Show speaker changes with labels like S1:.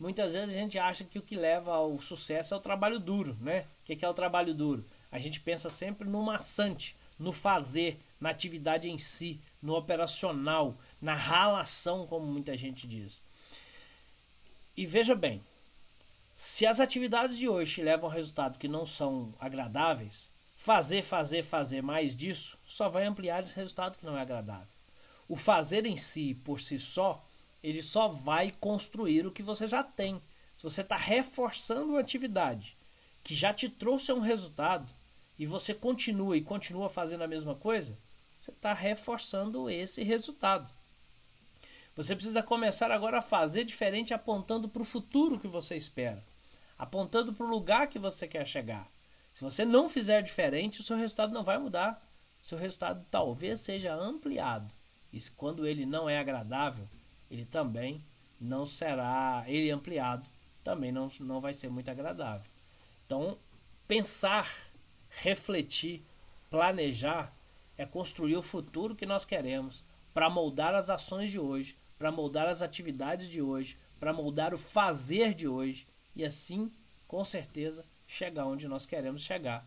S1: muitas vezes a gente acha que o que leva ao sucesso é o trabalho duro, né? O que é o trabalho duro? A gente pensa sempre no maçante, no fazer, na atividade em si, no operacional, na ralação, como muita gente diz. E veja bem, se as atividades de hoje levam a resultados que não são agradáveis, fazer, fazer, fazer mais disso só vai ampliar esse resultado que não é agradável. O fazer em si, por si só, ele só vai construir o que você já tem. Se você está reforçando uma atividade que já te trouxe um resultado e você continua e continua fazendo a mesma coisa, você está reforçando esse resultado. Você precisa começar agora a fazer diferente, apontando para o futuro que você espera, apontando para o lugar que você quer chegar. Se você não fizer diferente, o seu resultado não vai mudar. Seu resultado talvez seja ampliado. E quando ele não é agradável, ele também não será, ele ampliado, também não, não vai ser muito agradável. Então, pensar, refletir, planejar é construir o futuro que nós queremos para moldar as ações de hoje, para moldar as atividades de hoje, para moldar o fazer de hoje e assim, com certeza, chegar onde nós queremos chegar,